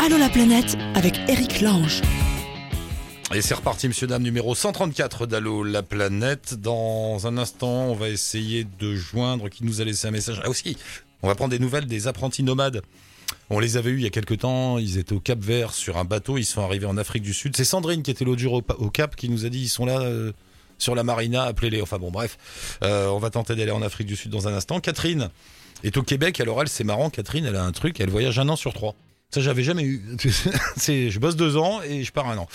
Allô la planète avec Eric Lange. Et c'est reparti, monsieur, dame, numéro 134 d'Allo la planète. Dans un instant, on va essayer de joindre qui nous a laissé un message. Ah aussi, on va prendre des nouvelles des apprentis nomades. On les avait eus il y a quelques temps, ils étaient au Cap Vert sur un bateau, ils sont arrivés en Afrique du Sud. C'est Sandrine qui était l'autre jour au, Cap qui nous a dit ils sont là euh, sur la marina, appelez-les. Enfin bon, bref, euh, on va tenter d'aller en Afrique du Sud dans un instant. Catherine est au Québec, alors elle, c'est marrant, Catherine, elle a un truc, elle voyage un an sur trois. Ça, j'avais jamais eu. c'est, je bosse deux ans et je pars un an.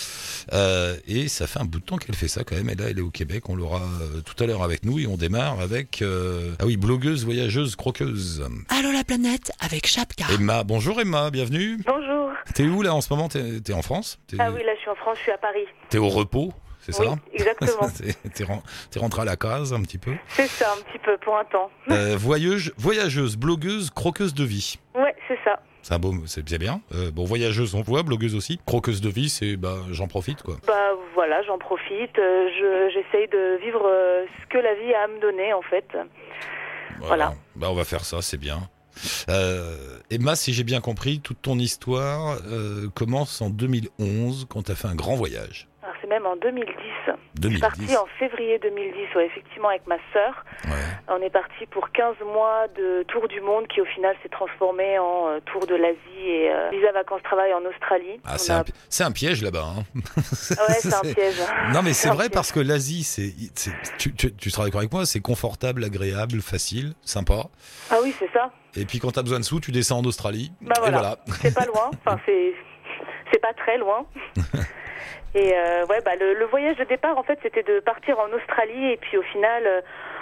Euh, et ça fait un bout de temps qu'elle fait ça quand même. Et là, elle est au Québec. On l'aura euh, tout à l'heure avec nous et on démarre avec euh, ah oui, blogueuse, voyageuse, croqueuse. Allô la planète avec Chapka. Emma, bonjour Emma, bienvenue. Bonjour. T'es où là en ce moment? T'es, t'es en France? T'es, Ah oui, là je suis en France, je suis à Paris. T'es au repos, c'est Oui, ça exactement. t'es, t'es ren- t'es rentré à la case un petit peu? C'est ça, un petit peu, pour un temps. Euh, voyageuse, voyageuse, blogueuse, croqueuse de vie. C'est ça. C'est un beau, c'est bien. Euh, bon, voyageuse, on voit, blogueuse aussi. Croqueuse de vie, c'est bah j'en profite quoi. Bah voilà, j'en profite. euh, je- J'essaye de vivre euh, ce que la vie a à me donner, en fait. Voilà. Bah on va faire ça, c'est bien. Emma, si j'ai bien compris, toute ton histoire commence en 2011 quand tu as fait un grand voyage. Même en 2010. Je suis 2010. partie en février 2010, ouais, effectivement, avec ma sœur. Ouais. On est parti pour 15 mois de tour du monde qui, au final, s'est transformé en euh, tour de l'Asie et euh, visa vacances-travail en Australie. Ah, c'est a- un, pi- c'est un piège là-bas. hein. Ah ouais, c'est un piège. Non, mais c'est vrai parce que l'Asie, c'est, c'est- tu, tu, tu seras d'accord avec moi, c'est confortable, agréable, facile, sympa. Ah oui, c'est ça. Et puis quand tu as besoin de sous, tu descends en Australie. Bah Et voilà. voilà. C'est pas loin. Enfin, c'est c'est pas très loin. Et euh, ouais, bah le, le voyage de départ, en fait, c'était de partir en Australie. Et puis au final, euh,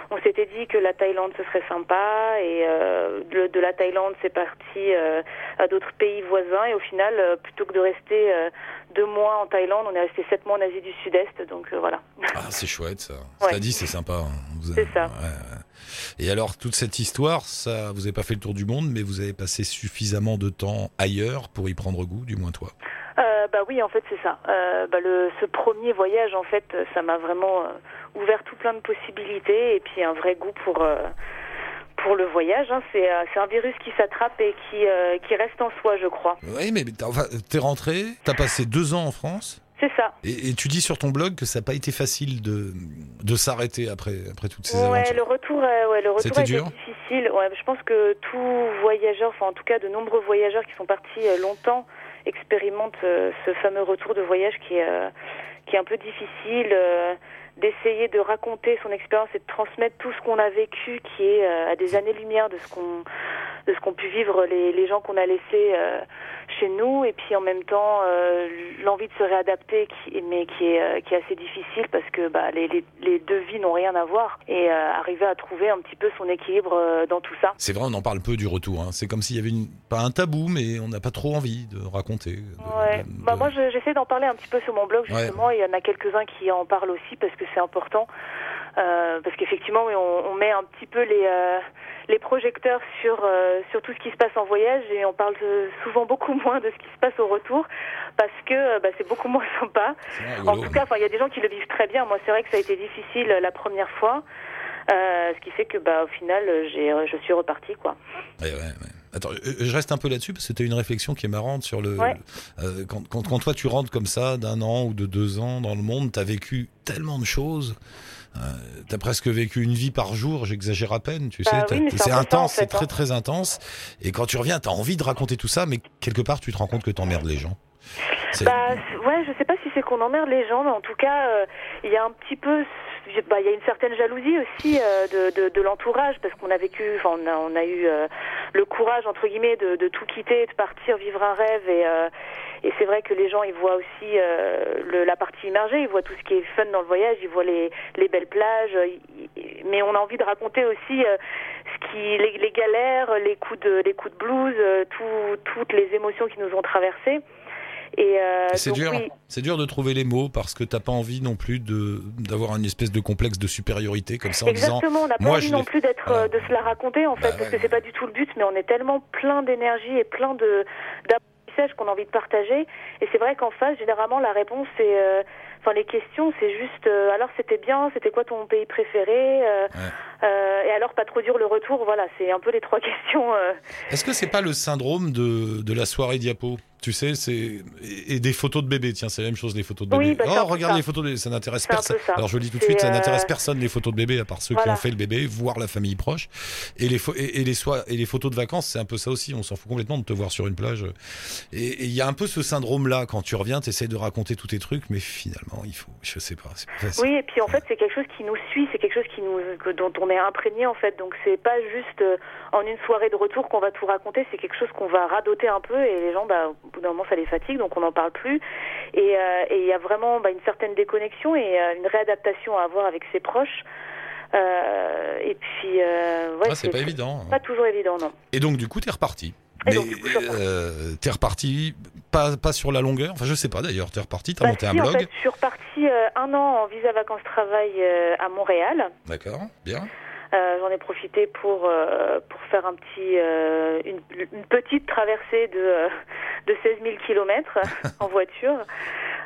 on s'était dit que la Thaïlande ce serait sympa. Et euh, de, de la Thaïlande, c'est parti à d'autres pays voisins. Et au final, plutôt que de rester deux mois en Thaïlande, on est resté sept mois en Asie du Sud-Est. Donc voilà. Ah, c'est chouette ça. Ouais. Dit, c'est sympa. hein. Vous C'est ça. ouais. Et alors, toute cette histoire, ça, vous avez pas fait le tour du monde, mais vous avez passé suffisamment de temps ailleurs pour y prendre goût, du moins toi? Euh, bah oui, en fait, c'est ça. Euh, bah le, ce premier voyage, en fait, ça m'a vraiment euh, ouvert tout plein de possibilités et puis un vrai goût pour pour le voyage. Hein. C'est un virus qui s'attrape et qui euh, qui reste en soi, je crois. Oui, mais enfin, t'es rentré, t'as passé deux ans en France, C'est ça. et, et tu dis sur ton blog que ça n'a pas été facile de, de s'arrêter après, après toutes ces Ouais, aventures. le retour, euh, ouais, le retour dur difficile. Ouais, je pense que tout voyageur, enfin en tout cas de nombreux voyageurs qui sont partis longtemps, expérimentent euh, ce fameux retour de voyage qui est euh, qui est un peu difficile. euh, d'essayer de raconter son expérience et de transmettre tout ce qu'on a vécu qui est à des années-lumière de ce qu'on de ce qu'ont pu vivre les, les gens qu'on a laissés chez nous et puis en même temps euh, l'envie de se réadapter qui, mais qui est euh, qui est assez difficile parce que bah, les, les, les deux vies n'ont rien à voir et euh, arriver à trouver un petit peu son équilibre dans tout ça. C'est vrai, on en parle peu du retour. hein. C'est comme s'il y avait une, pas un tabou, mais on n'a pas trop envie de raconter. de- Ouais. de- Bah moi je- j'essaie d'en parler un petit peu sur mon blog Ouais. justement. Il y en a quelques-uns qui en parlent aussi parce que c'est important. Euh, parce qu'effectivement on, on met un petit peu les euh, les projecteurs sur euh, sur tout ce qui se passe en voyage et on parle souvent beaucoup moins de ce qui se passe au retour parce que bah, c'est beaucoup moins sympa. En tout cas, il y a des gens qui le vivent très bien. Moi, c'est vrai que ça a été difficile la première fois, euh, ce qui fait que, bah, au final, je suis repartie, quoi. Ouais, ouais, ouais. Attends, je reste un peu là-dessus parce que c'était une réflexion qui est marrante sur le. Ouais. euh, quand, quand, quand toi tu rentres comme ça d'un an ou de deux ans dans le monde, t'as vécu tellement de choses. Euh, t'as presque vécu une vie par jour, j'exagère à peine, tu Bah sais. oui, c'est en intense, c'est très hein. très intense. Et quand tu reviens, t'as envie de raconter tout ça, mais quelque part tu te rends compte que t'emmerdes les gens. Bah, ouais, je sais pas si c'est qu'on emmerde les gens, mais en tout cas, euh, il y a un petit peu, bah, il y a une certaine jalousie aussi euh, de, de, de l'entourage, parce qu'on a vécu, enfin, on a, on a eu euh, le courage entre guillemets de, de tout quitter, de partir vivre un rêve, et, euh, et c'est vrai que les gens, ils voient aussi euh, le, la partie immergée, ils voient tout ce qui est fun dans le voyage, ils voient les, les belles plages, euh, ils- mais on a envie de raconter aussi euh, ce qui, les, les galères, les coups de, les coups de blues, euh, tout, toutes les émotions qui nous ont traversées. Et euh, C'est dur, oui, c'est dur de trouver les mots parce que t'as pas envie non plus de d'avoir une espèce de complexe de supériorité comme ça en disant Exactement, on n'a pas moi, envie non plus d'être Voilà. euh, de se la raconter en fait, Bah, parce ouais. que c'est pas du tout le but, mais on est tellement plein d'énergie et plein de qu'on a envie de partager. Et c'est vrai qu'en face, généralement, la réponse c'est, euh, enfin les questions, c'est juste, euh, alors c'était bien, c'était quoi ton pays préféré, euh, et alors pas trop dur le retour. Voilà, c'est un peu les trois questions. Est-ce que c'est pas le syndrome de, de la soirée diapo? Tu sais, c'est et, et des photos de bébés. Tiens, c'est la même chose, les photos de Oui, bébés. bah, c'est un oh, regarde ça. les photos de ça n'intéresse personne. Alors je le dis tout de suite, ça euh, n'intéresse personne les photos de bébés à part ceux qui ont fait le bébé, voire la famille proche. Et les et, et les et les photos de vacances, c'est un peu ça aussi. On s'en fout complètement de te voir sur une plage. Et il y a un peu ce syndrome là quand tu reviens, tu essaies de raconter tous tes trucs, mais finalement, il faut, je sais pas. Oui, et puis en fait, c'est quelque chose qui nous suit, c'est quelque chose qui nous, que- dont on est imprégné en fait. Donc c'est pas juste euh, en une soirée de retour qu'on va tout raconter, c'est quelque chose qu'on va radoter un peu et les gens, bah, au bout d'un moment, ça les fatigue, donc on n'en parle plus. Et euh, et il y a vraiment bah, une certaine déconnexion et euh, une réadaptation à avoir avec ses proches. Euh, et puis, ouais, Ah, c'est pas évident. Pas toujours évident, non. Et donc du coup, t'es reparti. Mais reparti. euh, t'es reparti pas, pas sur la longueur? Enfin, je sais pas d'ailleurs. T'es reparti, t'as Bah, monté un si, en blog? fait, je suis repartie euh, un an en visa vacances-travail euh, à Montréal. D'accord, bien. Euh, J'en ai profité pour euh, pour faire un petit euh, une, une petite traversée de euh, de 16 000 kilomètres en voiture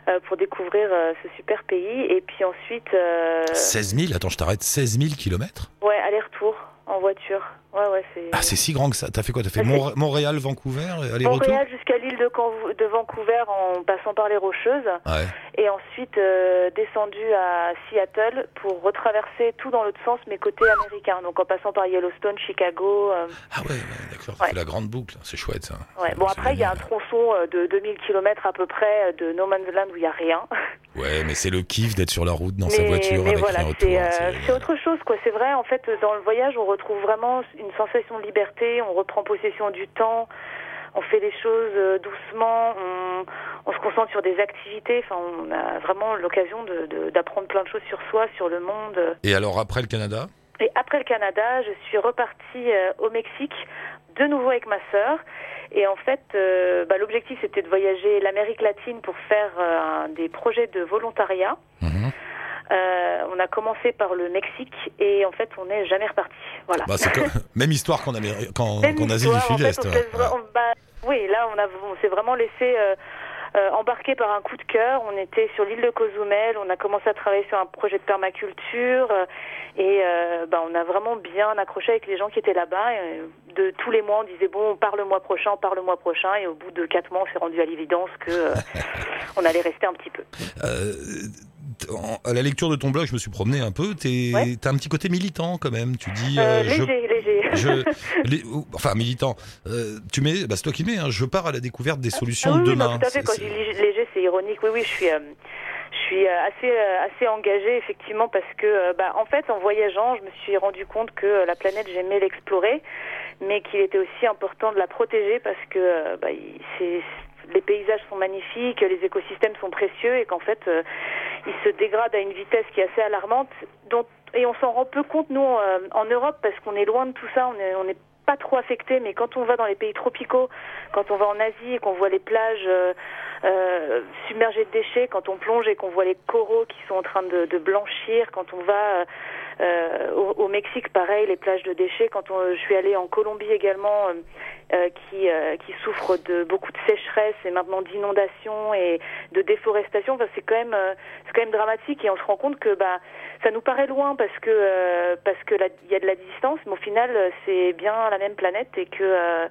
euh, pour découvrir euh, ce super pays et puis ensuite euh, 16 000. Attends, je t'arrête. 16 000 kilomètres? ouais aller-retour en voiture ouais ouais c'est Ah, c'est si grand que ça. T'as fait quoi? T'as fait Mont- Montréal, Vancouver, et aller-retour? Montréal jusqu'à l'île de, Vancouver en passant par les Rocheuses Ouais. et ensuite euh, descendu à Seattle pour retraverser tout dans l'autre sens mais côté américain donc en passant par Yellowstone, Chicago euh, Ah ouais, d'accord. C'est la grande boucle. C'est chouette ça. Ouais. Bon, après, il y a un tronçon euh, de 2000 km à peu près de No Man's Land où il n'y a rien. Ouais, mais c'est le kiff d'être sur la route dans sa mais voiture mais avec voilà, rien autour. c'est hein, c'est c'est autre chose, quoi. C'est vrai, en fait, dans le voyage, on retrouve vraiment une sensation de liberté, on reprend possession du temps, on fait les choses euh, doucement, on, on se concentre sur des activités. Enfin, on a vraiment l'occasion d'apprendre plein de choses sur soi, sur le monde. Et alors après le Canada? Et après le Canada, je suis repartie euh, au Mexique, de nouveau avec ma sœur. Et en fait, euh, bah, l'objectif c'était de voyager l'Amérique latine pour faire euh, des projets de volontariat. Mhm. Euh, on a commencé par le Mexique et en fait, on n'est jamais reparti. Voilà. bah, c'est comme- Même histoire qu'en Améri- qu'en- Asie du Sud-Est. ouais. bah, oui, là, on, a, on s'est vraiment laissé euh, euh, embarquer par un coup de cœur. On était sur l'île de Cozumel, on a commencé à travailler sur un projet de permaculture euh, et euh, bah, on a vraiment bien accroché avec les gens qui étaient là-bas. De tous les mois, on disait bon, on part le mois prochain, on part le mois prochain, et au bout de quatre mois, on s'est rendu à l'évidence que on allait rester un petit peu. À la lecture de ton blog, je me suis promené un peu. T'es, Ouais. T'as un petit côté militant quand même. Tu dis, Euh, euh, je, léger, léger. je, les- ou- enfin militant. Euh, tu mets, bah, c'est toi qui mets. hein, je pars à la découverte des solutions Ah oui, de oui, non, demain. tout à fait. Quand je dis léger- c'est ironique. Oui, oui, je suis, euh, je suis assez, assez engagée effectivement parce que, bah, en fait, en voyageant, je me suis rendu compte que la planète, j'aimais l'explorer, mais qu'il était aussi important de la protéger parce que, bah, c'est les paysages sont magnifiques, les écosystèmes sont précieux et qu'en fait, euh, ils se dégradent à une vitesse qui est assez alarmante. Et on s'en rend peu compte, nous, euh, en Europe, parce qu'on est loin de tout ça, on est, on est pas trop affecté, mais quand on va dans les pays tropicaux, quand on va en Asie et qu'on voit les plages euh, euh, submergées de déchets, quand on plonge et qu'on voit les coraux qui sont en train de, blanchir, quand on va au, au Mexique, pareil, les plages de déchets, quand on, je suis allée en Colombie également, euh, euh, qui, euh, qui souffre de beaucoup de sécheresse et maintenant d'inondations et de déforestation, enfin, c'est quand même euh, c'est quand même dramatique et on se rend compte que bah ça nous paraît loin parce que euh, parce que il y a de la distance, mais au final euh, c'est bien la même planète et que euh,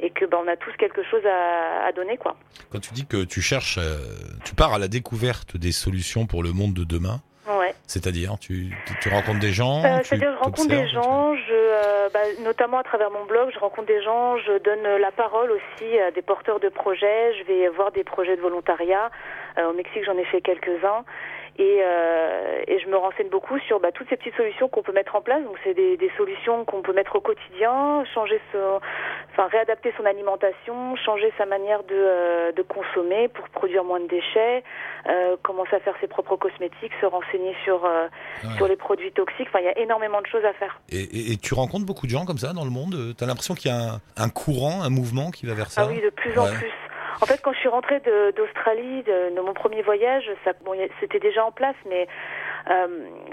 et que bah, on a tous quelque chose à, à donner quoi. Quand tu dis que tu cherches, euh, tu pars à la découverte des solutions pour le monde de demain. Ouais. C'est-à-dire, tu, tu, tu rencontres des gens. Euh, C'est-à-dire, je rencontre des gens, je, euh, bah, notamment à travers mon blog, je rencontre des gens, je donne la parole aussi à des porteurs de projets, je vais voir des projets de volontariat. Euh, au Mexique, j'en ai fait quelques-uns. Et, euh, et je me renseigne beaucoup sur bah, toutes ces petites solutions qu'on peut mettre en place. Donc, c'est des, des solutions qu'on peut mettre au quotidien, changer son, enfin, réadapter son alimentation, changer sa manière de, euh, de consommer pour produire moins de déchets, euh, commencer à faire ses propres cosmétiques, se renseigner sur, euh, Ouais. sur les produits toxiques. Enfin, il y a énormément de choses à faire. Et, et- et tu rencontres beaucoup de gens comme ça dans le monde? Tu as l'impression qu'il y a un, un courant, un mouvement qui va vers ça? Ah oui, de plus en plus. En fait, quand je suis rentrée d'Australie, de, mon premier voyage, bon, c'était déjà en place, mais euh,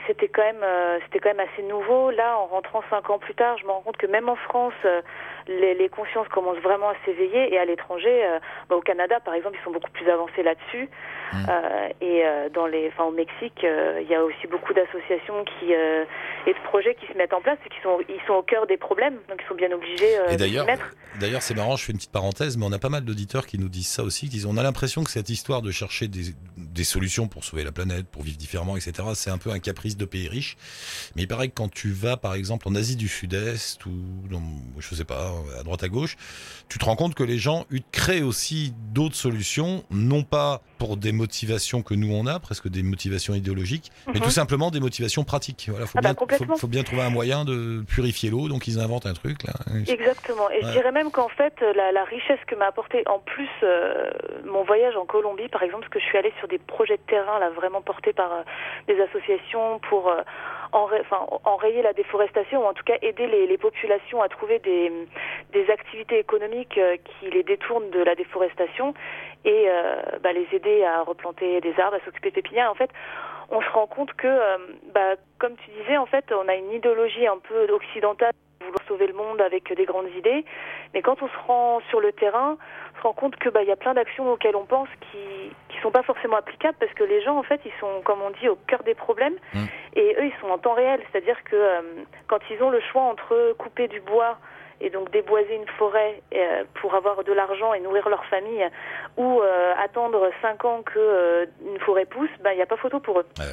c'était quand même, euh, c'était quand même assez nouveau. Là, en rentrant cinq ans plus tard, je me rends compte que même en France, euh, les, les consciences commencent vraiment à s'éveiller. Et à l'étranger, euh, bah, au Canada, par exemple, ils sont beaucoup plus avancés là-dessus. Mm. Euh, et euh, dans les, enfin, au Mexique, il y a aussi beaucoup d'associations qui et de projets qui se mettent en place et qui sont, ils sont au cœur des problèmes, donc ils sont bien obligés Et de s'y mettre. D'ailleurs, c'est marrant, je fais une petite parenthèse, mais on a pas mal d'auditeurs qui nous disent ça aussi, qui disent on a l'impression que cette histoire de chercher des, des solutions pour sauver la planète, pour vivre différemment, etc., c'est un peu un caprice de pays riches. Mais il paraît que quand tu vas, par exemple, en Asie du Sud-Est ou, dans, je sais pas, à droite à gauche, tu te rends compte que les gens créent aussi d'autres solutions, non pas pour des motivations que nous on a, presque des motivations idéologiques, mais Mhm. tout simplement des motivations pratiques. Voilà, faut, Ah bah, bien, faut, faut bien trouver un moyen de purifier l'eau, donc ils inventent un truc là. Exactement. Et Ouais. je dirais même qu'en fait, la, la richesse que m'a apporté en plus euh, mon voyage en Colombie, par exemple, parce que je suis allée sur des projets de terrain là vraiment portés par euh, des associations pour euh, enra- enfin, enrayer la déforestation ou en tout cas aider les, les populations à trouver des, des activités économiques euh, qui les détournent de la déforestation et euh, bah, les aider à replanter des arbres, à s'occuper de pépinières. En fait, on se rend compte que, euh, bah, comme tu disais, en fait, on a une idéologie un peu occidentale vouloir sauver le monde avec des grandes idées. Mais quand on se rend sur le terrain, on se rend compte que bah il y a plein d'actions auxquelles on pense qui qui sont pas forcément applicables parce que les gens en fait ils sont comme on dit au cœur des problèmes Mm. et eux ils sont en temps réel, c'est-à-dire que euh, quand ils ont le choix entre couper du bois et donc déboiser une forêt euh, pour avoir de l'argent et nourrir leur famille ou euh, attendre cinq ans que euh, une forêt pousse, bah il n'y a pas photo pour eux. Ouais, ouais,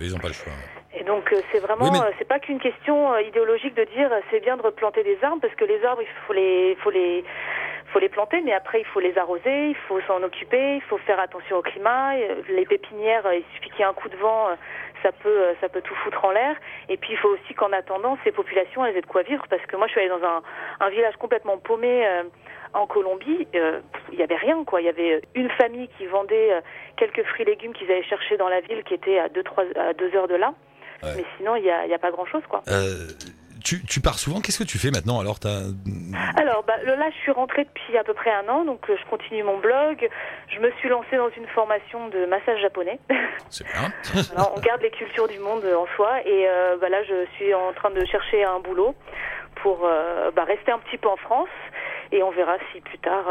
ouais, ils n'ont pas le choix. Et donc euh, c'est vraiment, Oui, mais- euh, c'est pas qu'une question euh, idéologique de dire euh, c'est bien de replanter des arbres parce que les arbres il faut les, faut les, faut les planter, mais après il faut les arroser, il faut s'en occuper, il faut faire attention au climat. Euh, Les pépinières, euh, il suffit qu'il y ait un coup de vent, euh, ça peut, euh, ça peut tout foutre en l'air. Et puis il faut aussi qu'en attendant ces populations elles aient de quoi vivre parce que moi je suis allée dans un, un village complètement paumé. euh, en Colombie, euh, il y avait rien quoi. Il y avait une famille qui vendait euh, quelques fruits et légumes qu'ils allaient chercher dans la ville, qui était à deux trois à deux heures de là. Ouais. Mais sinon, il y a, y a pas grand chose quoi. Euh, tu, tu pars souvent, qu'est-ce que tu fais maintenant alors t'as... Alors bah, là, je suis rentrée depuis à peu près un an, donc euh, je continue mon blog. Je me suis lancée dans une formation de massage japonais. C'est bien. Alors, on garde les cultures du monde euh, en soi, et euh, bah, là, je suis en train de chercher un boulot pour euh, bah, rester un petit peu en France, et on verra si plus tard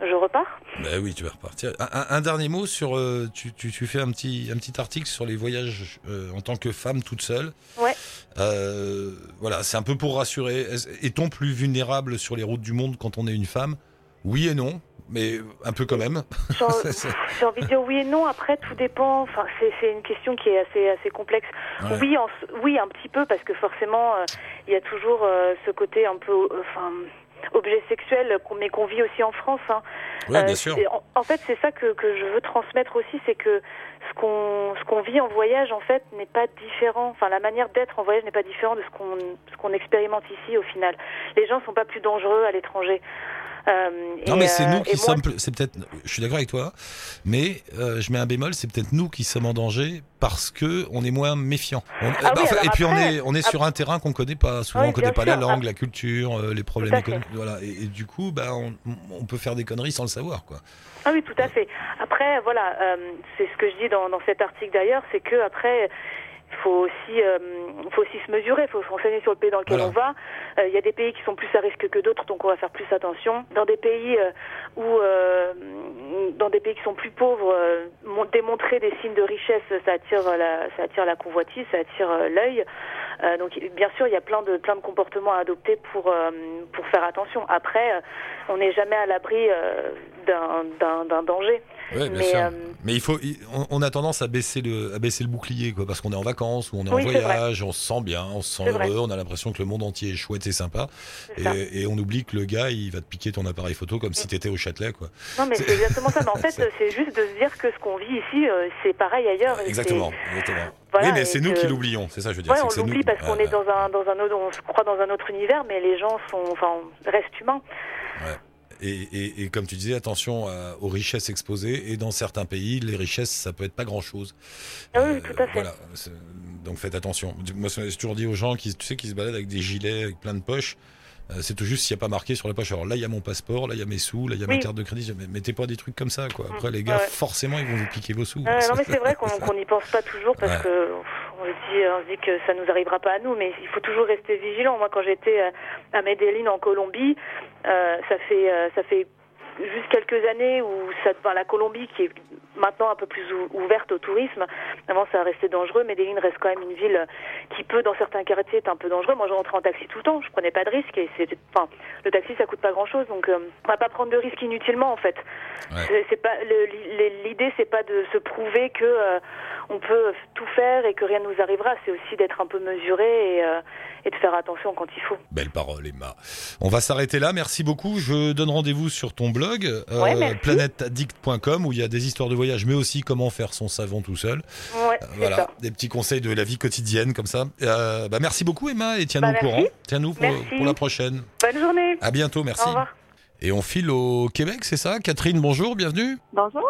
je repars. Bah oui, tu vas repartir. Un, un- un dernier mot sur. euh, tu, tu, tu fais un petit, un petit article sur les voyages euh, en tant que femme toute seule. Ouais. Euh, voilà, c'est un peu pour rassurer. Est- Est-on plus vulnérable sur les routes du monde quand on est une femme? Oui et non, mais un peu quand même. J'ai en- j'ai envie de dire oui et non. Après, tout dépend. Enfin, c'est une question qui est assez assez complexe. Ouais. Oui, en, oui, un petit peu parce que forcément, il y a toujours ce côté un peu, enfin, objet sexuel, mais qu'on vit aussi en France. hein. Ouais, Euh, bien sûr. en fait, c'est ça que, que je veux transmettre aussi, c'est que ce qu'on ce qu'on vit en voyage, en fait, n'est pas différent. Enfin, la manière d'être en voyage n'est pas différente de ce qu'on ce qu'on expérimente ici, au final. Les gens sont pas plus dangereux à l'étranger. Euh, Non, mais c'est euh, nous et qui sommes. C'est peut-être. Je suis d'accord avec toi, mais euh, je mets un bémol. C'est peut-être nous qui sommes en danger parce que on est moins méfiants. On- Ah bah, oui, enfin, alors et puis on est on est sur un terrain qu'on connaît pas. Souvent Oui, on connaît pas la langue, la culture, euh, les problèmes économiques. Voilà. Et, et du coup, bah on, on peut faire des conneries sans le savoir, quoi. Ah oui, tout à fait. Après, voilà, euh, c'est ce que je dis dans, dans cet article d'ailleurs, c'est que après, il faut aussi, euh, faut aussi se mesurer, il faut se renseigner sur le pays dans lequel Voilà. on va. Euh, Il y a des pays qui sont plus à risque que d'autres, donc on va faire plus attention. Dans des pays euh, où, euh, dans des pays qui sont plus pauvres, euh, mon- démontrer des signes de richesse, ça attire la, ça attire la convoitise, ça attire euh, l'œil. Euh, donc bien sûr, il y a plein de plein de comportements à adopter pour euh, pour faire attention. Après, euh, on n'est jamais à l'abri euh, d'un d'un d'un danger. Ouais, bien Mais, sûr. euh, Mais il faut, on, a tendance à baisser le, à baisser le bouclier, quoi, parce qu'on est en vacances ou on est Oui, en voyage, on se sent bien, on se sent heureux, on a l'impression que le monde entier est chouette et sympa, et, et on oublie que le gars, il va te piquer ton appareil photo comme si t'étais au Châtelet, quoi. Non, mais C'est- exactement ça. Mais en fait, C'est- juste de se dire que ce qu'on vit ici, euh, c'est pareil ailleurs. Exactement, exactement. Voilà, oui, mais c'est nous qui l'oublions, c'est ça, je veux dire. Ouais, on l'oublie parce qu'on Ouais, est dans un dans un autre, on se croit dans un autre univers, mais les gens sont, enfin, restent humains. Et, et- et comme tu disais, attention à- aux richesses exposées. Et dans certains pays, les richesses, ça peut être pas grand-chose. Ah oui, tout à fait. Voilà. Donc faites attention. Moi, j'ai toujours dit aux gens qui, tu sais, qui se baladent avec des gilets, avec plein de poches. euh, C'est tout juste s'il n'y a pas marqué sur la poche. Alors là, il y a mon passeport, là, il y a mes sous, là, il y a ma Oui. carte de crédit. Mais mettez pas des trucs comme ça, quoi. Après, les gars, Ouais. forcément, ils vont vous piquer vos sous. Ouais, non, mais c'est vrai qu'on n'y pense pas toujours parce Ouais. que on se dit, on se dit que ça nous arrivera pas à nous, mais il faut toujours rester vigilant. Moi, quand j'étais euh, à Medellin en Colombie, euh, ça fait euh, ça fait juste quelques années où ça, enfin, la Colombie qui est maintenant un peu plus ouverte au tourisme. Avant, ça restait dangereux. Medellin reste quand même une ville qui peut, dans certains quartiers, être un peu dangereux. Moi, je rentrais en taxi tout le temps. Je prenais pas de risques et c'était, enfin, le taxi, ça coûte pas grand chose. Donc, euh, on va pas prendre de risques inutilement, en fait. C'est pas, l'idée, c'est pas de se prouver que euh, on peut tout faire et que rien ne nous arrivera. C'est aussi d'être un peu mesuré et, euh, et, de faire attention quand il faut. Belle parole, Emma. On va s'arrêter là. Merci beaucoup. Je donne rendez-vous sur ton blog, euh, planetaddict.com, où il y a des histoires de voyage, mais aussi comment faire son savon tout seul. Ouais, voilà, des petits conseils de la vie quotidienne comme ça. Euh, bah, merci beaucoup, Emma, et tiens-nous bah, au courant. Tiens-nous pour, pour, la prochaine. Bonne journée. À bientôt, merci. Au revoir. Et on file au Québec, c'est ça? Catherine, bonjour, bienvenue. Bonjour.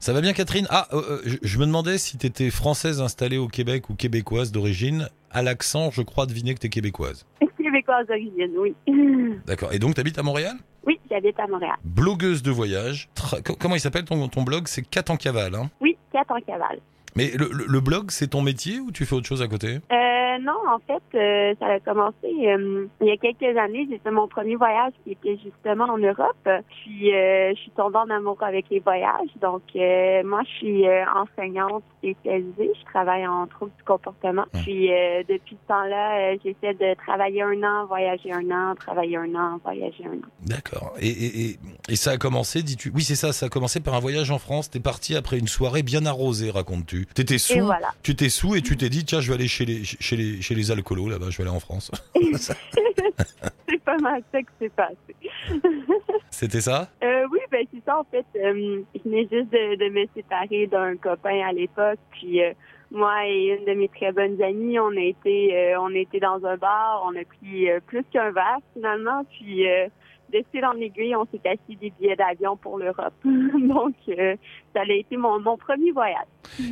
Ça va bien Catherine? Ah, euh, je, je, me demandais si tu étais française installée au Québec ou québécoise d'origine. À l'accent, je crois deviner que tu es québécoise. Québécoise d'origine, oui. D'accord. Et donc, tu habites à Montréal? Oui, j'habite à Montréal. Blogueuse de voyage. Tra comment il s'appelle ton, ton blog? C'est 4 en cavale, hein Oui, 4 en cavale. Mais le, le, le blog, c'est ton métier ou tu fais autre chose à côté? Euh, Non, en fait, euh, ça a commencé euh, il y a quelques années. J'ai fait mon premier voyage qui était justement en Europe. Puis, euh, je suis tombée en amour avec les voyages. Donc, euh, moi, je suis enseignante spécialisée. Je travaille en troubles du comportement. Puis, depuis ce temps-là, j'essaie de travailler un an, voyager un an, travailler un an, voyager un an. D'accord. Et, et, et, et, ça a commencé, dis-tu? Oui, c'est ça. Ça a commencé par un voyage en France. T'es parti après une soirée bien arrosée, racontes-tu T'étais sous, voilà. tu t'es sous et tu t'es dit tiens je vais aller chez les chez les chez les alcoolos là-bas, je vais aller en France. c'est pas mal ça que c'est passé. C'était ça? Euh, Oui, ben c'est ça en fait. Euh, je venais juste de, de me séparer d'un copain à l'époque, puis euh, moi et une de mes très bonnes amies, on a été euh, on été dans un bar, on a pris plus qu'un verre finalement, puis de fil en aiguille, on s'est assis des billets d'avion pour l'Europe. Donc, ça a été mon, mon premier voyage.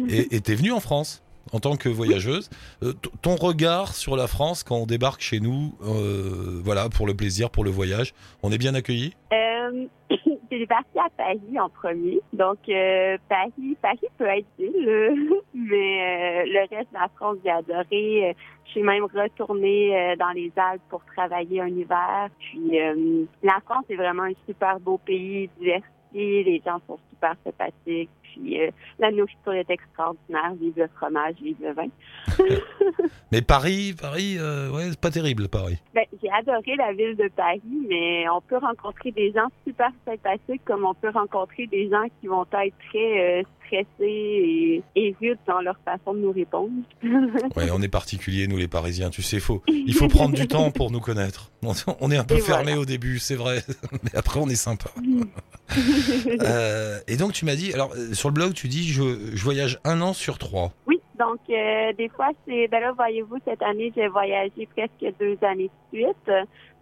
Et t'es venue en France? En tant que voyageuse. Euh, ton regard sur la France quand on débarque chez nous, euh, voilà, pour le plaisir, pour le voyage, on est bien accueillis euh, J'ai parti à Paris en premier. Donc, Paris, Paris peut être ville, mais le reste de la France, j'ai adoré. Je suis même retournée dans les Alpes pour travailler un hiver. Puis, la France est vraiment un super beau pays, diversifié. Les gens sont super sympathiques. Puis euh, la nourriture est extraordinaire. Vive le fromage, vive le vin. mais Paris, Paris, euh, ouais, c'est pas terrible, Paris. Ben, j'ai adoré la ville de Paris, mais on peut rencontrer des gens super sympathiques, comme on peut rencontrer des gens qui vont être très euh, stressés et, et rudes dans leur façon de nous répondre. ouais, on est particulier, nous les Parisiens, tu sais, faut, il faut prendre du temps pour nous connaître. On est un peu fermé voilà. au début, c'est vrai, mais après on est sympa. euh, et donc tu m'as dit, alors sur le blog, tu dis je, je voyage un an sur trois. Oui, donc euh, des fois c'est, ben là voyez-vous cette année j'ai voyagé presque deux années de suite,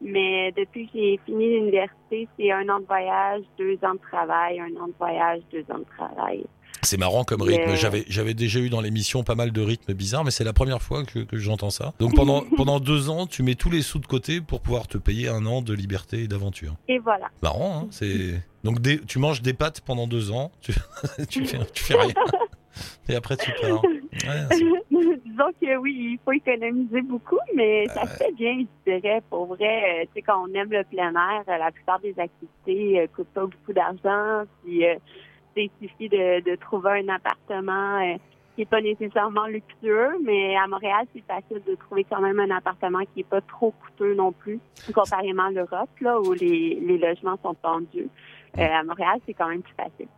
mais depuis que j'ai fini l'université c'est un an de voyage, deux ans de travail, un an de voyage, deux ans de travail. C'est marrant comme rythme. J'avais, j'avais déjà eu dans l'émission pas mal de rythmes bizarres, mais c'est la première fois que, que j'entends ça. Donc pendant, pendant deux ans, tu mets tous les sous de côté pour pouvoir te payer un an de liberté et d'aventure. Et voilà. Marrant, hein c'est. Donc des, tu manges des pâtes pendant deux ans, tu, tu, fais, tu fais rien. Et après tu pars. Ouais, Disons que oui, il faut économiser beaucoup, mais ça se fait bien, je dirais. Pour vrai, tu sais, quand on aime le plein air, la plupart des activités euh, coûtent pas beaucoup d'argent. Puis euh, il suffit de, de, trouver un appartement euh, qui n'est pas nécessairement luxueux, mais à Montréal, c'est facile de trouver quand même un appartement qui n'est pas trop coûteux non plus, comparément à l'Europe, là, où les, les logements sont tendus. Euh, à Montréal, c'est quand même plus facile.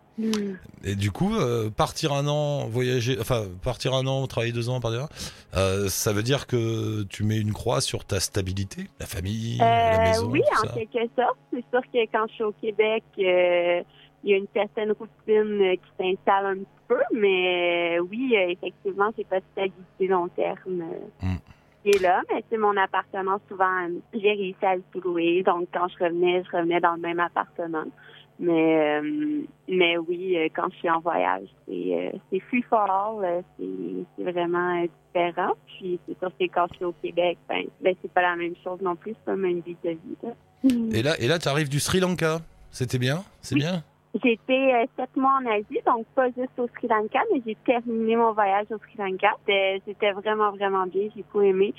Et du coup, euh, partir un an, voyager, enfin partir un an, travailler deux ans, partir, euh, ça veut dire que tu mets une croix sur ta stabilité, la famille, euh, la maison. Oui, en ça? quelque sorte. C'est sûr que quand je suis au Québec, euh, il y a une certaine routine qui s'installe un petit peu, mais oui, effectivement, c'est pas de stabilité long terme. Mm. qui est là, mais c'est mon appartement, souvent, j'ai réussi à le louer. Donc, quand je revenais, je revenais dans le même appartement. Mais, euh, mais oui, quand je suis en voyage, c'est, c'est free for all, c'est, c'est vraiment différent. Puis, c'est sûr que quand je suis au Québec, ben, ben c'est pas la même chose non plus, c'est pas la même vie de vie. Là. Et là, et là, tu arrives du Sri Lanka. C'était bien? C'est oui. bien? J'ai été euh, sept mois en Asie, donc pas juste au Sri Lanka, mais j'ai terminé mon voyage au Sri Lanka. C'était vraiment, vraiment bien. J'ai beaucoup aimé.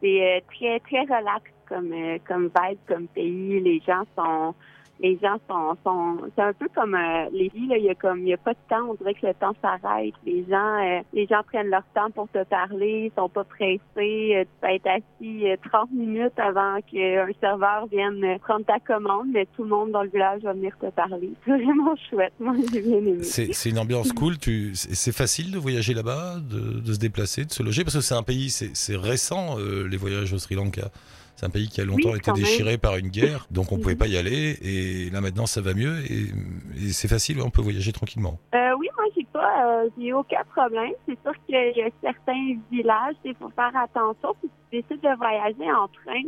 C'est euh, très, très relax comme, euh, comme vibe, comme pays. Les gens sont les gens sont, sont c'est un peu comme euh, les vies, il y a comme il y a pas de temps, on dirait que le temps s'arrête. Les gens euh, les gens prennent leur temps pour te parler, ils sont pas pressés. Euh, tu peux être assis 30 minutes avant qu'un serveur vienne prendre ta commande, mais tout le monde dans le village va venir te parler. C'est vraiment chouette. Moi, j'ai bien aimé. C'est une ambiance cool. Tu, c'est facile de voyager là-bas, de, de, se déplacer, de se loger, parce que c'est un pays, c'est récent, les voyages au Sri Lanka. C'est un pays qui a longtemps été déchiré par une guerre, donc on ne pouvait pas y aller. Et là maintenant, ça va mieux et, c'est facile, on peut voyager tranquillement. Euh, oui, moi j'ai pas, euh, j'ai aucun problème. C'est sûr qu'il y a certains villages, il faut faire attention. Si tu décides de voyager en train,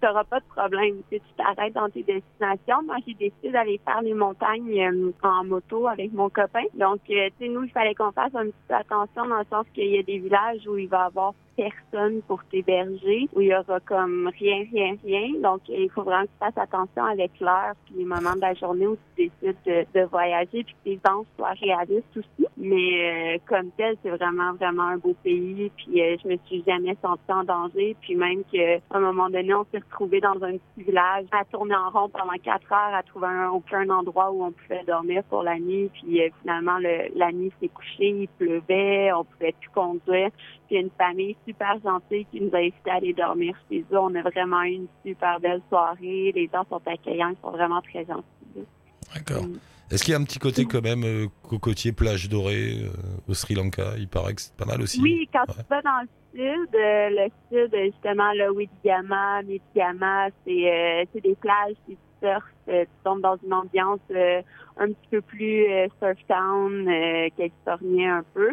tu n'auras pas de problème. Si tu t'arrêtes dans tes destinations, moi, j'ai décidé d'aller faire les montagnes euh, en moto avec mon copain. Donc, euh, tu sais, nous, il fallait qu'on fasse un petit peu attention dans le sens qu'il y a des villages où il va y avoir personne pour t'héberger, où il y aura comme rien, rien, rien. Donc, il faut vraiment que tu fasses attention avec l'heure puis les moments de la journée où tu décides de, voyager puis que tes temps soient réalistes aussi. Mais euh, comme tel, c'est vraiment, vraiment un beau pays. Puis euh, je me suis jamais sentie en danger. Puis même qu'à un moment donné, on s'est retrouvé dans un petit village à tourner en rond pendant quatre heures, à trouver un, aucun endroit où on pouvait dormir pour la nuit. Puis euh, finalement, le, la nuit s'est couchée, il pleuvait, on pouvait plus conduire. Puis une famille super gentille qui nous a invité à aller dormir chez eux. On a vraiment eu une super belle soirée. Les gens sont accueillants, ils sont vraiment très gentils. D'accord. Mm. Est-ce qu'il y a un petit côté quand même euh, cocotier, plage dorée euh, au Sri Lanka? Il paraît que c'est pas mal aussi. Oui, quand tu vas dans le sud, euh, le sud, justement, le Widiyama, Midiyama, c'est des plages, c'est surf, tu tombes dans une ambiance un petit peu plus surf town, californien un peu.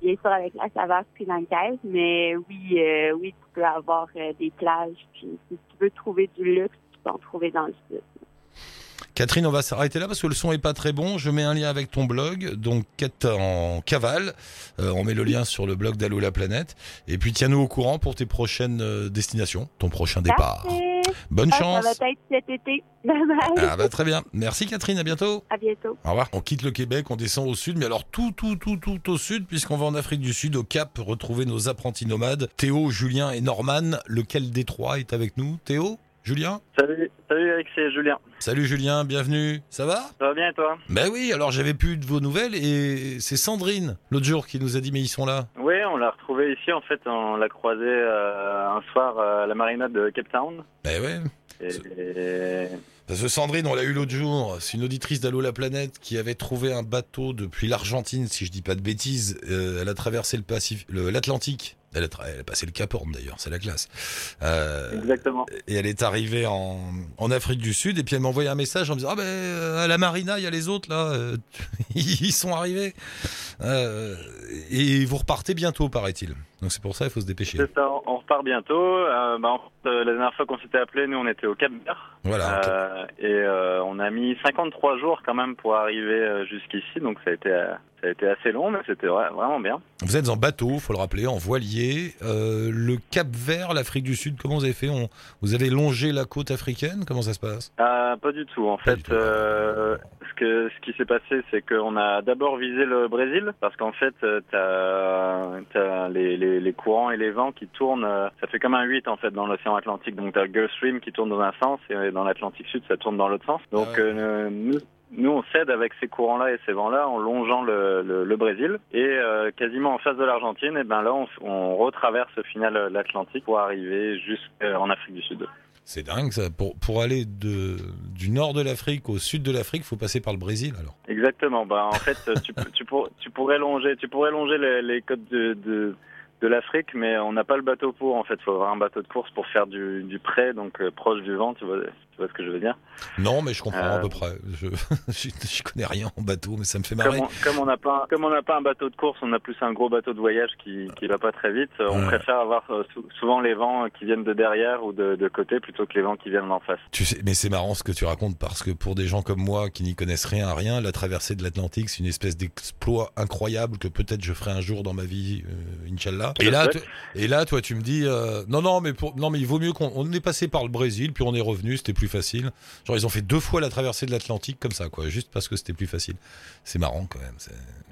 Bien sûr avec la saveur sri-lankaise, mais oui, oui, tu peux avoir des plages. Puis si tu veux trouver du luxe, tu peux en trouver dans le sud. Catherine, on va s'arrêter là parce que le son est pas très bon. Je mets un lien avec ton blog, donc quête en cavale. Euh, on met le lien sur le blog d'Allo la planète. Et puis tiens-nous au courant pour tes prochaines euh, destinations, ton prochain départ. Bonne ah, chance. Ça va être cet été. Ah bah très bien. Merci Catherine, à bientôt. À bientôt. Au revoir. On quitte le Québec, on descend au sud, mais alors tout, tout, tout, tout au sud, puisqu'on va en Afrique du Sud, au Cap, retrouver nos apprentis nomades, Théo, Julien et Norman. Lequel des trois est avec nous? Théo? Julien Salut, salut Eric, c'est Julien. Salut Julien, bienvenue. Ça va? Ça va bien et toi? Ben oui, alors j'avais plus de vos nouvelles et c'est Sandrine l'autre jour qui nous a dit mais ils sont là. Oui, on l'a retrouvé ici en fait, on l'a croisé euh, un soir à la marina de Cape Town. Ben ouais. Et... Parce que Sandrine, on l'a eu l'autre jour, c'est une auditrice d'Allo la planète qui avait trouvé un bateau depuis l'Argentine, si je dis pas de bêtises. Euh, elle a traversé l'Atlantique elle a, passé le Cap Horn d'ailleurs, c'est la classe. Euh, Exactement. Et elle est arrivée en, en, Afrique du Sud et puis elle m'a envoyé un message en me disant Ah ben à la marina, il y a les autres là, euh, ils sont arrivés. Euh, et vous repartez bientôt, paraît-il. Donc c'est pour ça, il faut se dépêcher. C'est ça, on repart bientôt. Euh, bah, la dernière fois qu'on s'était appelé, nous on était au Cap Vert. Voilà. et on a mis 53 jours quand même pour arriver jusqu'ici, donc ça a été ça a été assez long, mais c'était vraiment bien. Vous êtes en bateau, faut le rappeler, en voilier. Euh, le Cap Vert, l'Afrique du Sud, comment vous avez fait? Vous avez longé la côte africaine? Comment ça se passe? Euh, Pas du tout. En fait, euh, ce, que, ce qui s'est passé, c'est qu'on a d'abord visé le Brésil, parce qu'en fait, tu as, les, les, courants et les vents qui tournent. Ça fait comme un 8 en fait dans l'océan Atlantique. Donc tu as Gulf Stream qui tourne dans un sens, et dans l'Atlantique Sud, ça tourne dans l'autre sens. Donc ah nous, nous, on cède avec ces courants-là et ces vents-là en longeant le, le, Brésil. Et euh, quasiment en face de l'Argentine, et ben là, on, on retraverse au final l'Atlantique pour arriver jusqu'en Afrique du Sud. C'est dingue ça. Pour, pour aller de, du nord de l'Afrique au sud de l'Afrique, il faut passer par le Brésil alors. Exactement. Bah, en fait, tu, tu, pour, tu, pourrais longer, tu pourrais longer les, les côtes de, de de l'Afrique, mais on n'a pas le bateau pour. En fait, il faut avoir un bateau de course pour faire du, du près, donc euh, proche du vent. Tu vois, tu vois ce que je veux dire? Non, mais je comprends à peu euh, près. Je, je, connais rien en bateau, mais ça me fait marrer. Comme on n'a pas, comme on n'a pas un bateau de course, on a plus un gros bateau de voyage qui qui va pas très vite. On préfère avoir euh, souvent les vents qui viennent de derrière ou de, de côté plutôt que les vents qui viennent d'en face. Tu sais, mais c'est marrant ce que tu racontes parce que pour des gens comme moi qui n'y connaissent rien à rien, la traversée de l'Atlantique, c'est une espèce d'exploit incroyable que peut-être je ferai un jour dans ma vie, euh, Inch'Allah. Et là, et là, toi, tu me dis, non, non, mais pour, non, mais il vaut mieux qu'on on est passé par le Brésil, puis on est revenu, c'était plus plus facile. Genre, ils ont fait deux fois la traversée de l'Atlantique comme ça, quoi, juste parce que c'était plus facile. C'est marrant quand même.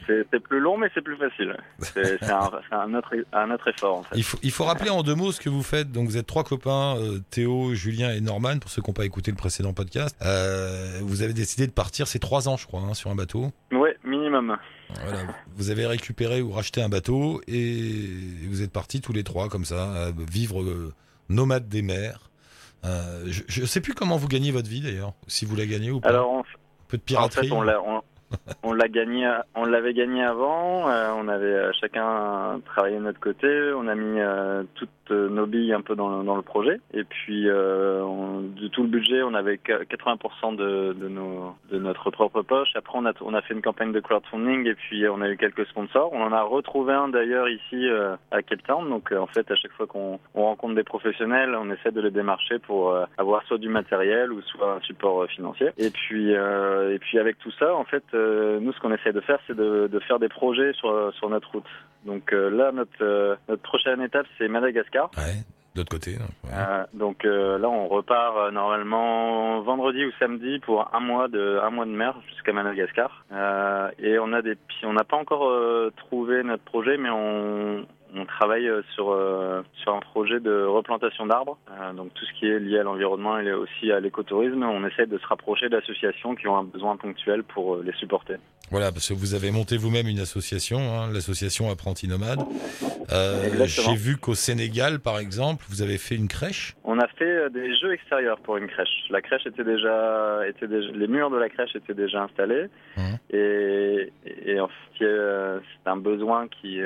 C'est plus long, mais c'est plus facile. C'est un, un, autre, un autre effort. En fait. il, faut, il faut rappeler en deux mots ce que vous faites. Donc, vous êtes trois copains, euh, Théo, Julien et Norman, pour ceux qui n'ont pas écouté le précédent podcast. Euh, vous avez décidé de partir, c'est trois ans, je crois, hein, sur un bateau. Ouais, minimum. Voilà. Vous avez récupéré ou racheté un bateau et vous êtes partis tous les trois comme ça, à vivre euh, nomade des mers. Euh, je ne sais plus comment vous gagnez votre vie d'ailleurs, si vous la gagnez ou pas. Alors, on, un peu de piraterie. En fait, on, on l'a gagné, on l'avait gagné avant. Euh, on avait euh, chacun travaillé de notre côté. On a mis euh, toutes billes un peu dans, le projet. Et puis, on, de tout le budget, on avait 80% de, notre propre poche. Après, on a, fait une campagne de crowdfunding et puis on a eu quelques sponsors. On en a retrouvé un d'ailleurs ici à Cape Town. Donc, en fait, à chaque fois qu'on on rencontre des professionnels, on essaie de les démarcher pour avoir soit du matériel ou soit un support financier. Et puis, et puis avec tout ça, en fait euh, nous, ce qu'on essaie de faire, c'est de, de, faire des projets sur, sur notre route. Donc euh, là, notre, euh, notre prochaine étape, c'est Madagascar. Ouais. D'autre côté. Ouais. donc là, on repart normalement vendredi ou samedi pour un mois de un mois de mer jusqu'à Madagascar. et on a des, on n'a pas encore trouvé notre projet, mais on, on travaille euh, sur, euh, sur un projet de replantation d'arbres, euh, donc tout ce qui est lié à l'environnement et aussi à l'écotourisme. On essaie de se rapprocher d'associations qui ont un besoin ponctuel pour les supporter. Voilà, parce que vous avez monté vous-même une association, hein, l'association Apprenti Nomade. J'ai vu qu'au Sénégal, par exemple, vous avez fait une crèche. On a fait des jeux extérieurs pour une crèche. La crèche était déjà, était déjà les murs de la crèche étaient déjà installés, mmh. et, et en fait, c'est un besoin qui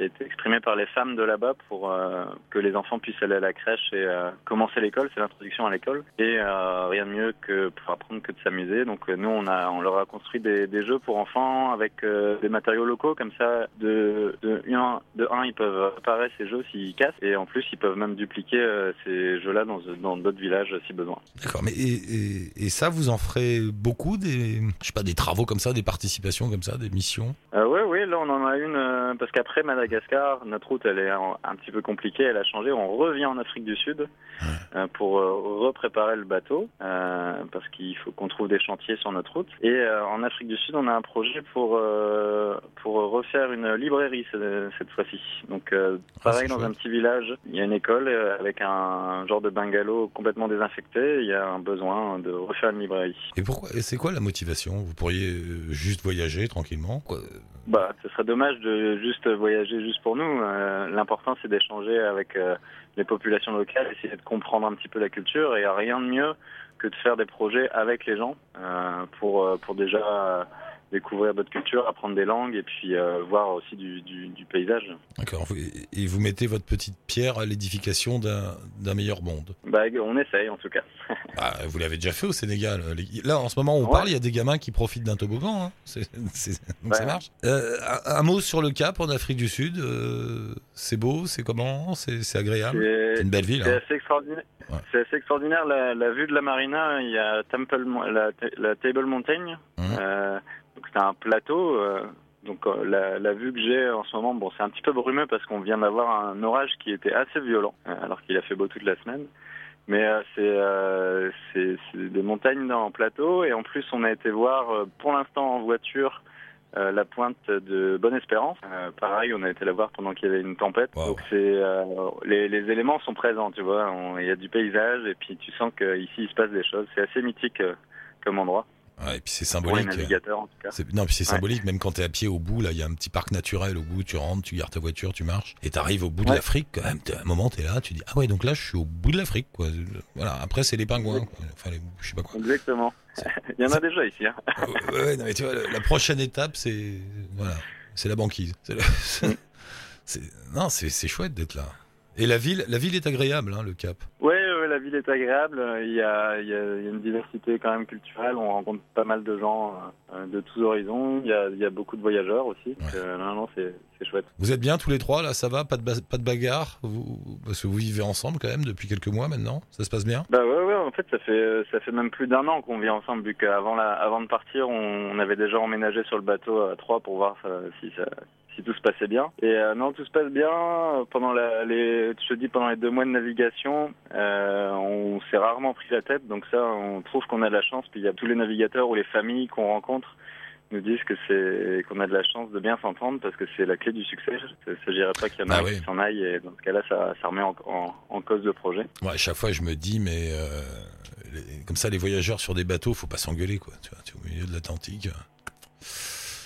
a été exprimé par les femmes de là-bas pour euh, que les enfants puissent aller à la crèche et euh, commencer l'école, c'est l'introduction à l'école. Et euh, rien de mieux que pour apprendre que de s'amuser. Donc nous, on, a, on leur a construit des, des jeux pour enfants avec des matériaux locaux, comme ça, de, de, un, de un, ils peuvent réparer ces jeux s'ils cassent, et en plus, ils peuvent même dupliquer ces jeux-là dans d'autres villages si besoin. D'accord, mais et, et, et, ça, vous en ferez beaucoup, des, je sais pas, des travaux comme ça, des participations comme ça, des missions? Oui, on en a une, parce qu'après Madagascar, notre route elle est un, petit peu compliquée, elle a changé. On revient en Afrique du Sud euh, pour euh, repréparer le bateau euh, parce qu'il faut qu'on trouve des chantiers sur notre route. Et en Afrique du Sud, on a un projet pour pour refaire une librairie cette fois-ci. Donc ah, pareil dans un petit village, il y a une école avec un genre de bungalow complètement désinfecté. Il y a un besoin de refaire une librairie. Et pourquoi C'est quoi la motivation? Vous pourriez juste voyager tranquillement quoi bah, ce serait dommage de juste voyager juste pour nous. Euh, l'important, c'est d'échanger avec euh, les populations locales, essayer de comprendre un petit peu la culture. Et rien de mieux que de faire des projets avec les gens euh, pour, pour déjà découvrir d'autres cultures, apprendre des langues et puis euh, voir aussi du, du, du paysage. D'accord. Et vous mettez votre petite pierre à l'édification d'un meilleur monde. Bah, on essaye en tout cas. ah, vous l'avez déjà fait au Sénégal. Là, en ce moment, on parle, il y a des gamins qui profitent d'un toboggan. Hein. donc ça marche. Euh, un, mot sur le Cap en Afrique du Sud. Euh, c'est beau, c'est comment C'est agréable? C'est une belle ville. C'est hein. assez extraordinaire. C'est assez extraordinaire la, la, vue de la marina. Il y a Temple, la, la Table Mountain. Mmh. Euh, donc c'est un plateau. Euh, donc euh, la, la, vue que j'ai en ce moment, bon, c'est un petit peu brumeux parce qu'on vient d'avoir un orage qui était assez violent, euh, alors qu'il a fait beau toute la semaine. Mais euh, c'est des montagnes dans plateau et en plus on a été voir pour l'instant en voiture la pointe de Bonne Espérance. pareil, on a été la voir pendant qu'il y avait une tempête. Donc c'est les, les, éléments sont présents, tu vois. Il y a du paysage et puis tu sens qu'ici il se passe des choses. C'est assez mythique comme endroit. Ouais, et puis c'est symbolique. Pour les navigateurs, en tout cas. Non, puis c'est symbolique, même quand t'es à pied au bout, là, il y a un petit parc naturel au bout, tu rentres, tu gardes ta voiture, tu marches, et t'arrives au bout de l'Afrique, quand même, à un moment, t'es là, tu dis, ah ouais, donc là, je suis au bout de l'Afrique, quoi. Voilà, après, c'est les pingouins, quoi. Enfin, les, je sais pas quoi. Exactement. il y en a déjà ici, hein. ouais, non, mais tu vois, la, prochaine étape, c'est, voilà, c'est la banquise. C'est non, c'est chouette d'être là. Et la ville, la ville est agréable, hein, le Cap. Ouais, la ville est agréable. Il y, a, il, y une diversité quand même culturelle. On rencontre pas mal de gens euh, de tous horizons. Il y, a, il y a beaucoup de voyageurs aussi. Donc, euh, non, non, c'est chouette. Vous êtes bien tous les trois là, ça va? Pas de, pas de bagarre? Vous, Parce que vous vivez ensemble quand même depuis quelques mois maintenant. Ça se passe bien? Bah ouais, ouais. En fait, ça fait ça fait même plus d'un an qu'on vit ensemble. Vu qu'avant la, avant de partir, on, on, avait déjà emménagé sur le bateau à trois pour voir si ça si tout se passait bien. Et euh, non, tout se passe bien. Pendant la, les, je te dis, pendant les deux mois de navigation, euh, on s'est rarement pris la tête. Donc ça, on trouve qu'on a de la chance. Puis il y a tous les navigateurs ou les familles qu'on rencontre nous disent que c'est qu'on a de la chance de bien s'entendre parce que c'est la clé du succès. Il ne s'agirait pas qu'il y en ait Ah oui. qui s'en aille et dans ce cas-là, ça, ça remet en, en, en cause le projet. À chaque fois, je me dis, mais euh, les- comme ça, les voyageurs sur des bateaux, faut pas s'engueuler, quoi. Tu vois, tu es au milieu de l'Atlantique.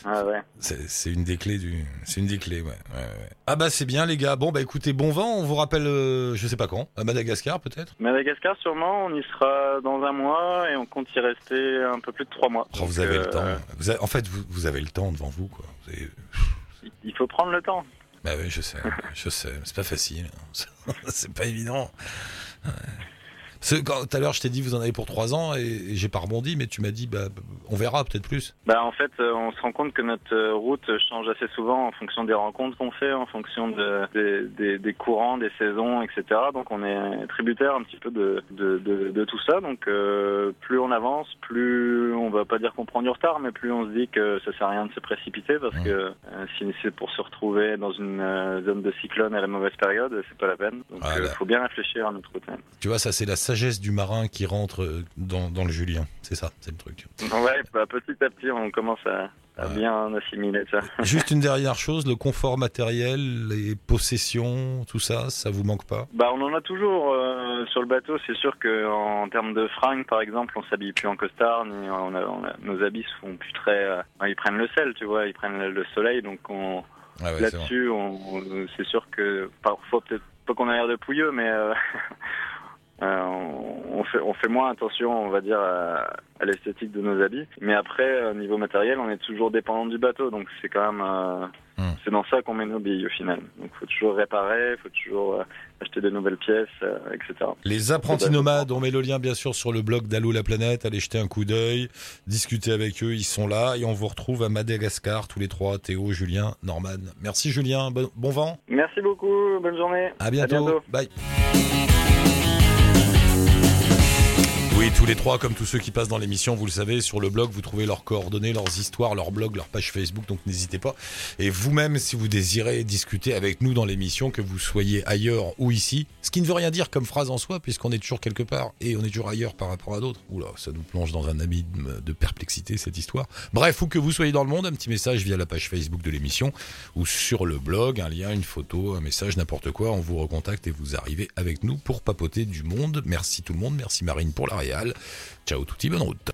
Ah ouais. C'est une des clés du. C'est une des clés, ouais. ouais, ouais. Ah bah c'est bien les gars. Bon bah écoutez, bon vent. On vous rappelle, euh, je sais pas quand, à Madagascar peut-être. Madagascar, sûrement, on y sera dans un mois et on compte y rester un peu plus de trois mois. Oh, vous Donc, avez euh, le temps. Vous avez- en fait, vous, vous avez le temps devant vous, quoi. Vous avez- Il faut prendre le temps. Bah oui, je sais, je sais. C'est pas facile. c'est pas évident. Ouais. Tout à l'heure, je t'ai dit, vous en avez pour trois ans et, et j'ai pas rebondi, mais tu m'as dit, bah, on verra peut-être plus. Bah en fait, euh, on se rend compte que notre euh, route change assez souvent en fonction des rencontres qu'on fait, en fonction de, des, des, des courants, des saisons, etc. Donc on est tributaire un petit peu de, de, de, de tout ça. Donc euh, plus on avance, plus on va pas dire qu'on prend du retard, mais plus on se dit que ça sert à rien de se précipiter parce Ouais. que euh, si c'est pour se retrouver dans une euh, zone de cyclone à la mauvaise période, c'est pas la peine. Donc il Voilà. faut bien réfléchir à notre route. Tu vois, ça, c'est la sagesse du marin qui rentre euh, dans, dans le Julien. C'est ça, c'est le truc. Ouais, bah, petit à petit, on commence à, bien assimiler ça. Juste une dernière chose, le confort matériel, les possessions, tout ça, ça vous manque pas? Bah, on en a toujours euh, sur le bateau. C'est sûr que en termes de fringues, par exemple, on s'habille plus en costard, ni on a, on a- nos habits se font plus très. euh, ils prennent le sel, tu vois, ils prennent le, le soleil, donc on, Ah ouais, là-dessus, c'est sûr que parfois peut-être pas qu'on a l'air de pouilleux, mais euh, euh, on, fait on fait moins attention, on va dire, à, à l'esthétique de nos habits. Mais après, au niveau matériel, on est toujours dépendant du bateau, donc c'est quand même euh, Hmm. c'est dans ça qu'on met nos billes au final. Donc faut toujours réparer, faut toujours euh, acheter de nouvelles pièces, euh, etc. Les apprentis nomades, on met le lien bien sûr sur le blog d'Allo la planète, allez jeter un coup d'œil, discutez avec eux, ils sont là et on vous retrouve à Madagascar tous les trois, Théo, Julien, Norman. Merci Julien, bon, bon vent, Merci beaucoup, bonne journée. à bientôt, À bientôt. bye. Oui, tous les trois, comme tous ceux qui passent dans l'émission, vous le savez, sur le blog, vous trouvez leurs coordonnées, leurs histoires, leur blog, leur page Facebook, donc n'hésitez pas. Et vous-même, si vous désirez discuter avec nous dans l'émission, que vous soyez ailleurs ou ici, ce qui ne veut rien dire comme phrase en soi, puisqu'on est toujours quelque part et on est toujours ailleurs par rapport à d'autres. Oula, ça nous plonge dans un abîme de perplexité, cette histoire. Bref, où que vous soyez dans le monde, un petit message via la page Facebook de l'émission ou sur le blog, un lien, une photo, un message, n'importe quoi, on vous recontacte et vous arrivez avec nous pour papoter du monde. Merci tout le monde, merci Marine pour la Montréal. Ciao touti, bonne route.